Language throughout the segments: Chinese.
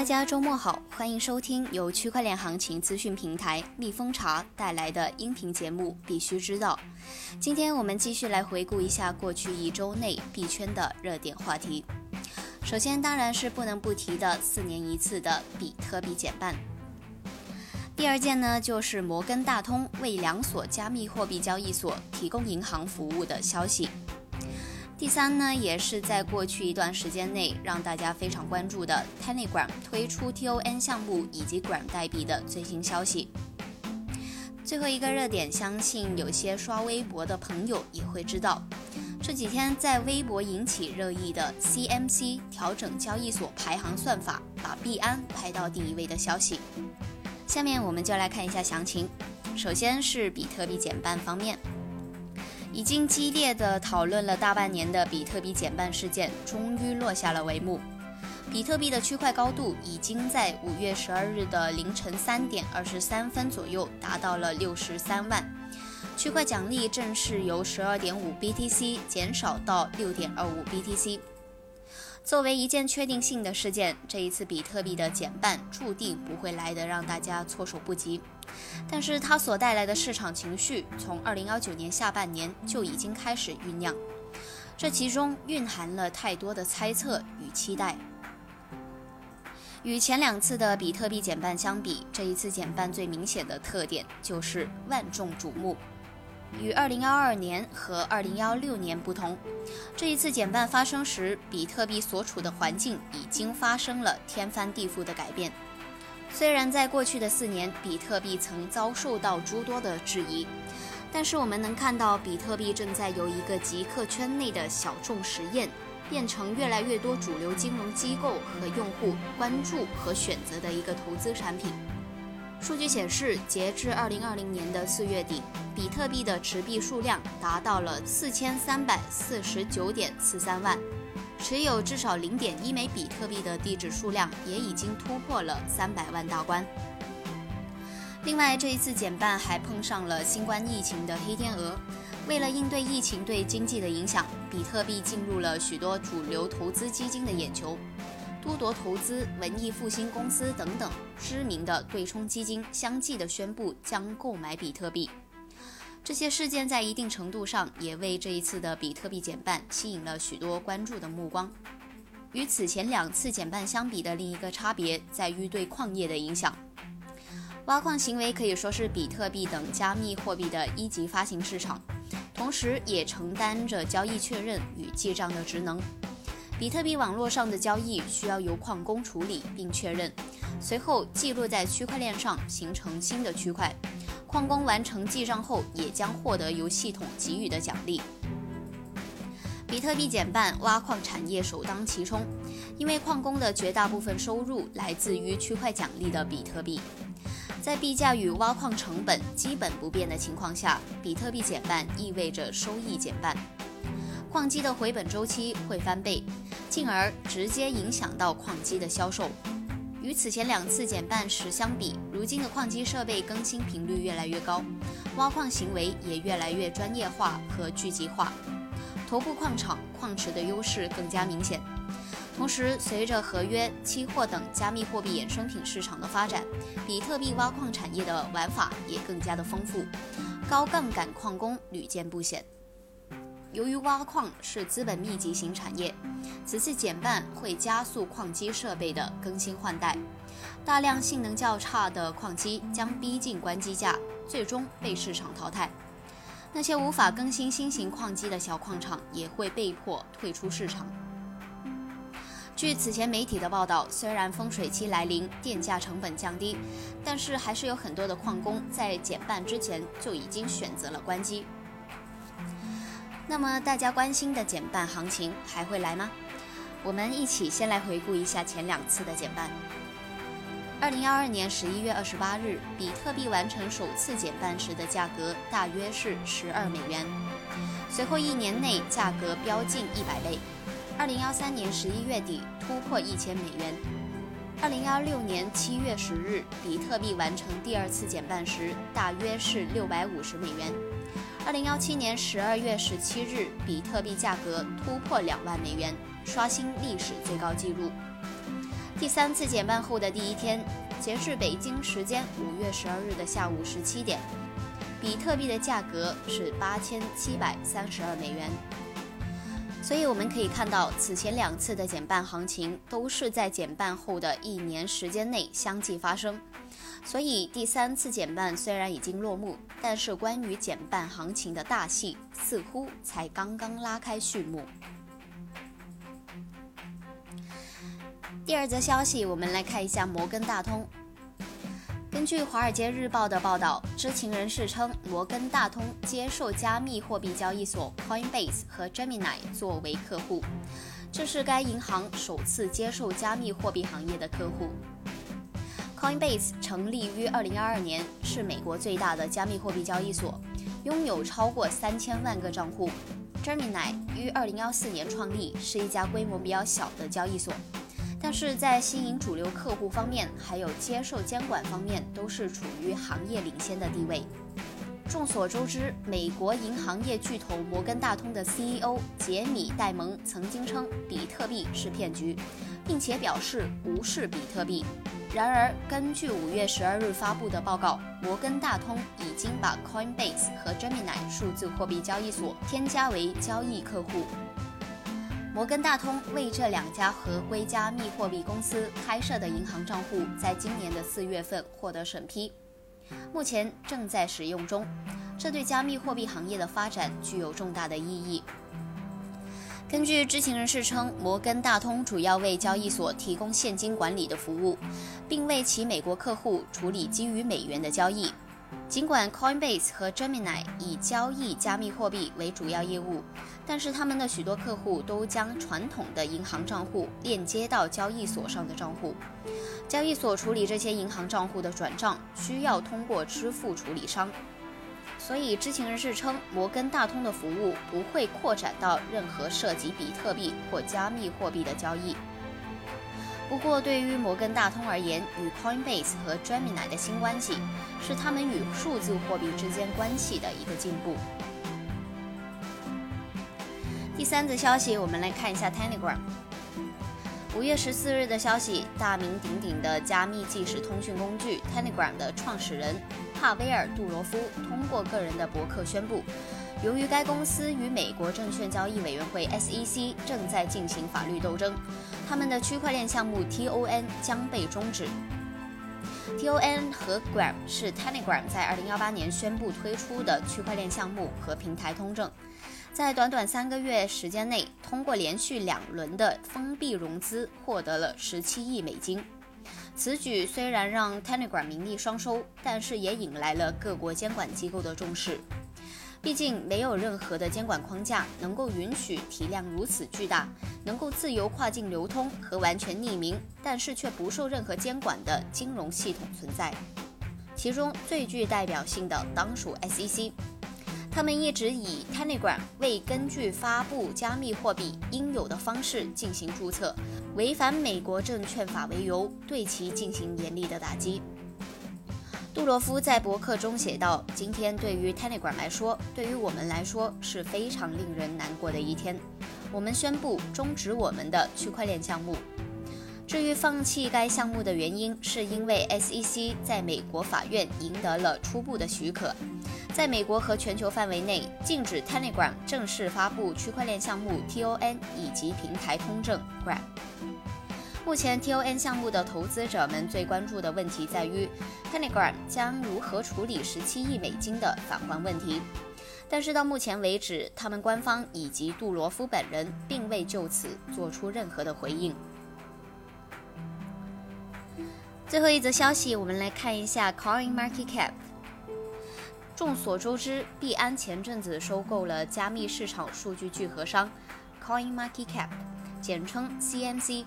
大家周末好，欢迎收听由区块链行情资讯平台蜜蜂茶带来的音频节目《必须知道》。今天我们继续来回顾一下过去一周内币圈的热点话题。首先当然是不能不提的四年一次的比特币减半。第二件呢，就是摩根大通为两所加密货币交易所提供银行服务的消息。第三呢，也是在过去一段时间内让大家非常关注的 Telegram 推出 TON 项目以及 Gram 代币的最新消息。最后一个热点，相信有些刷微博的朋友也会知道，这几天在微博引起热议的 CMC 调整交易所排行算法，把币安排到第一位的消息。下面我们就来看一下详情。首先是比特币减半方面。已经激烈的讨论了大半年的比特币减半事件，终于落下了帷幕。比特币的区块高度已经在五月十二日的凌晨三点二十三分左右达到了六十三万，区块奖励正式由十二点五 BTC 减少到六点二五 BTC。作为一件确定性的事件，这一次比特币的减半注定不会来得让大家措手不及。但是它所带来的市场情绪，从二零幺九年下半年就已经开始酝酿，这其中蕴含了太多的猜测与期待。与前两次的比特币减半相比，这一次减半最明显的特点就是万众瞩目。与二零幺二年和二零幺六年不同，这一次减半发生时，比特币所处的环境已经发生了天翻地覆的改变。虽然在过去的四年，比特币曾遭受到诸多的质疑，但是我们能看到，比特币正在由一个极客圈内的小众实验，变成越来越多主流金融机构和用户关注和选择的一个投资产品。数据显示，截至二零二零年的四月底，比特币的持币数量达到了四千三百四十九点四三万。持有至少零点一枚比特币的地址数量也已经突破了三百万大关。另外，这一次减半还碰上了新冠疫情的黑天鹅。为了应对疫情对经济的影响，比特币进入了许多主流投资基金的眼球。多铎投资、文艺复兴公司等等知名的对冲基金相继的宣布将购买比特币。这些事件在一定程度上也为这一次的比特币减半吸引了许多关注的目光。与此前两次减半相比的另一个差别在于对矿业的影响。挖矿行为可以说是比特币等加密货币的一级发行市场，同时也承担着交易确认与记账的职能。比特币网络上的交易需要由矿工处理并确认，随后记录在区块链上，形成新的区块。矿工完成记账后，也将获得由系统给予的奖励。比特币减半，挖矿产业首当其冲，因为矿工的绝大部分收入来自于区块奖励的比特币。在币价与挖矿成本基本不变的情况下，比特币减半意味着收益减半，矿机的回本周期会翻倍，进而直接影响到矿机的销售。与此前两次减半时相比，如今的矿机设备更新频率越来越高，挖矿行为也越来越专业化和聚集化，头部矿场矿池的优势更加明显。同时，随着合约、期货等加密货币衍生品市场的发展，比特币挖矿产业的玩法也更加的丰富，高杠杆矿工屡见不鲜。由于挖矿是资本密集型产业，此次减半会加速矿机设备的更新换代，大量性能较差的矿机将逼近关机价，最终被市场淘汰。那些无法更新新型矿机的小矿场也会被迫退出市场。据此前媒体的报道，虽然丰水期来临，电价成本降低，但是还是有很多的矿工在减半之前就已经选择了关机。那么大家关心的减半行情还会来吗？我们一起先来回顾一下前两次的减半。二零幺二年十一月二十八日，比特币完成首次减半时的价格大约是十二美元，随后一年内价格飙近一百倍。二零幺三年十一月底突破一千美元。二零幺六年七月十日，比特币完成第二次减半时大约是六百五十美元。二零幺七年十二月十七日，比特币价格突破两万美元，刷新历史最高纪录。第三次减半后的第一天，截至北京时间五月十二日的下午十七点，比特币的价格是八千七百三十二美元。所以我们可以看到，此前两次的减半行情都是在减半后的一年时间内相继发生。所以第三次减半虽然已经落幕，但是关于减半行情的大戏似乎才刚刚拉开序幕。第二则消息，我们来看一下摩根大通。根据《华尔街日报》的报道，知情人士称，摩根大通接受加密货币交易所 Coinbase 和 Gemini 作为客户，这是该银行首次接受加密货币行业的客户。Coinbase 成立于2022年，是美国最大的加密货币交易所，拥有超过三千万个账户。Gemini 于2014年创立，是一家规模比较小的交易所。但是在吸引主流客户方面，还有接受监管方面，都是处于行业领先的地位。众所周知，美国银行业巨头摩根大通的 CEO 杰米·戴蒙曾经称比特币是骗局，并且表示无视比特币。然而，根据五月十二日发布的报告，摩根大通已经把 Coinbase 和 Gemini 数字货币交易所添加为交易客户。摩根大通为这两家合规加密货币公司开设的银行账户，在今年的四月份获得审批，目前正在使用中。这对加密货币行业的发展具有重大的意义。根据知情人士称，摩根大通主要为交易所提供现金管理的服务，并为其美国客户处理基于美元的交易。尽管 Coinbase 和 Gemini 以交易加密货币为主要业务，但是他们的许多客户都将传统的银行账户链接到交易所上的账户。交易所处理这些银行账户的转账需要通过支付处理商，所以知情人士称，摩根大通的服务不会扩展到任何涉及比特币或加密货币的交易。不过，对于摩根大通而言，与 Coinbase 和 Gemini 的新关系是他们与数字货币之间关系的一个进步。第三则消息，我们来看一下 Telegram。五月十四日的消息，大名鼎鼎的加密即时通讯工具 Telegram 的创始人帕威尔·杜罗夫通过个人的博客宣布。由于该公司与美国证券交易委员会 SEC 正在进行法律斗争，他们的区块链项目 TON 将被终止。TON 和 Gram 是 Telegram 在2018年宣布推出的区块链项目和平台通证，在短短三个月时间内，通过连续两轮的封闭融资，获得了十七亿美金。此举虽然让 Telegram 名利双收，但是也引来了各国监管机构的重视。毕竟，没有任何的监管框架能够允许体量如此巨大、能够自由跨境流通和完全匿名，但是却不受任何监管的金融系统存在。其中最具代表性的当属 SEC，他们一直以 Telegram 未根据发布加密货币应有的方式进行注册，违反美国证券法为由，对其进行严厉的打击。杜罗夫在博客中写道：“今天对于 Telegram 来说，对于我们来说是非常令人难过的一天。我们宣布终止我们的区块链项目。至于放弃该项目的原因，是因为 SEC 在美国法院赢得了初步的许可，在美国和全球范围内禁止 Telegram 正式发布区块链项目 TON 以及平台通证 Gram。”目前，TON 项目的投资者们最关注的问题在于，Telegram 将如何处理17亿美金的返还问题。但是到目前为止，他们官方以及杜罗夫本人并未就此做出任何的回应。最后一则消息，我们来看一下 Coin Market Cap。众所周知，币安前阵子收购了加密市场数据聚合商 Coin Market Cap。简称 CMC。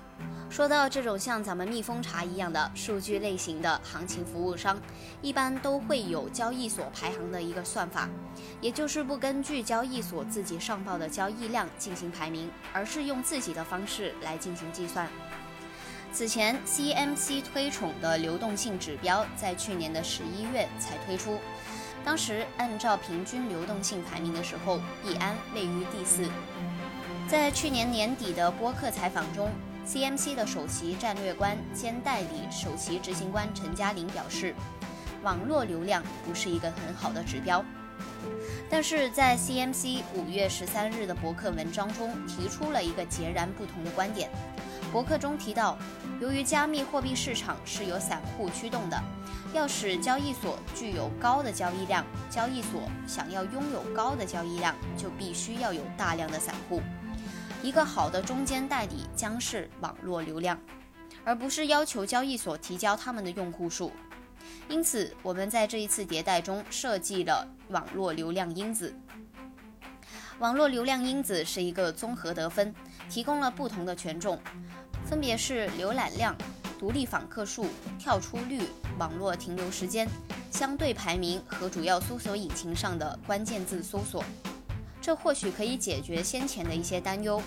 说到这种像咱们蜜蜂茶一样的数据类型的行情服务商，一般都会有交易所排行的一个算法，也就是不根据交易所自己上报的交易量进行排名，而是用自己的方式来进行计算。此前 CMC 推崇的流动性指标在去年的十一月才推出，当时按照平均流动性排名的时候，币安位于第四。在去年年底的播客采访中，CMC 的首席战略官兼代理首席执行官陈嘉玲表示，网络流量不是一个很好的指标。但是在 CMC 五月十三日的博客文章中提出了一个截然不同的观点。博客中提到，由于加密货币市场是由散户驱动的，要使交易所具有高的交易量，交易所想要拥有高的交易量，就必须要有大量的散户。一个好的中间代理将是网络流量，而不是要求交易所提交他们的用户数。因此，我们在这一次迭代中设计了网络流量因子。网络流量因子是一个综合得分，提供了不同的权重，分别是浏览量、独立访客数、跳出率、网络停留时间、相对排名和主要搜索引擎上的关键字搜索。这或许可以解决先前的一些担忧。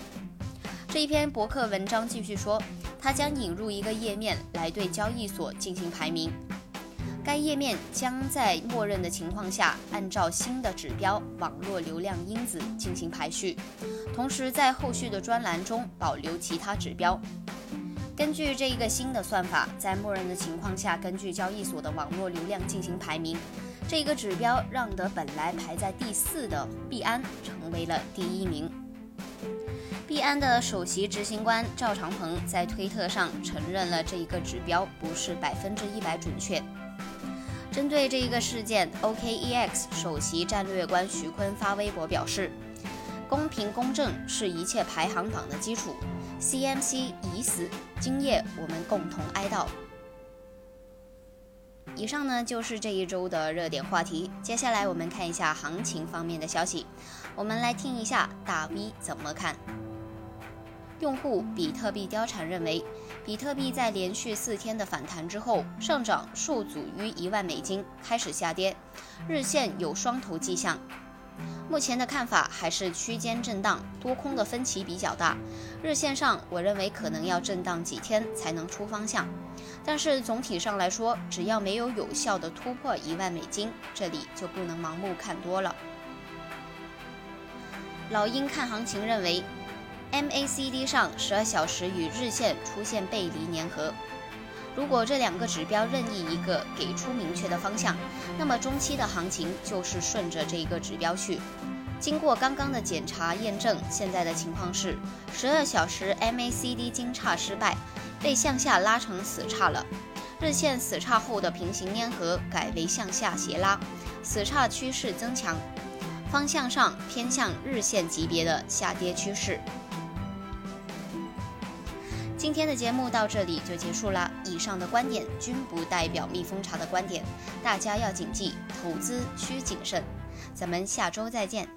这一篇博客文章继续说，它将引入一个页面来对交易所进行排名。该页面将在默认的情况下按照新的指标网络流量因子进行排序，同时在后续的专栏中保留其他指标。根据这一个新的算法，在默认的情况下，根据交易所的网络流量进行排名。这一个指标让得本来排在第四的币安成为了第一名。币安的首席执行官赵长鹏在推特上承认了这一个指标不是百分之一百准确。针对这一个事件，OKEX 首席战略官徐坤发微博表示：“公平公正是一切排行榜的基础。CMC 已死，今夜我们共同哀悼。”以上呢就是这一周的热点话题。接下来我们看一下行情方面的消息。我们来听一下大 V 怎么看。用户比特币貂蝉认为。比特币在连续四天的反弹之后，上涨数阻于一万美金，开始下跌，日线有双头迹象。目前的看法还是区间震荡，多空的分歧比较大。日线上，我认为可能要震荡几天才能出方向。但是总体上来说，只要没有有效的突破一万美金，这里就不能盲目看多了。老鹰看行情认为。MACD 上十二小时与日线出现背离粘合，如果这两个指标任意一个给出明确的方向，那么中期的行情就是顺着这一个指标去。经过刚刚的检查验证，现在的情况是十二小时 MACD 金叉失败，被向下拉成死叉了。日线死叉后的平行粘合改为向下斜拉，死叉趋势增强，方向上偏向日线级别的下跌趋势。今天的节目到这里就结束了。以上的观点均不代表蜜蜂茶的观点，大家要谨记，投资需谨慎。咱们下周再见。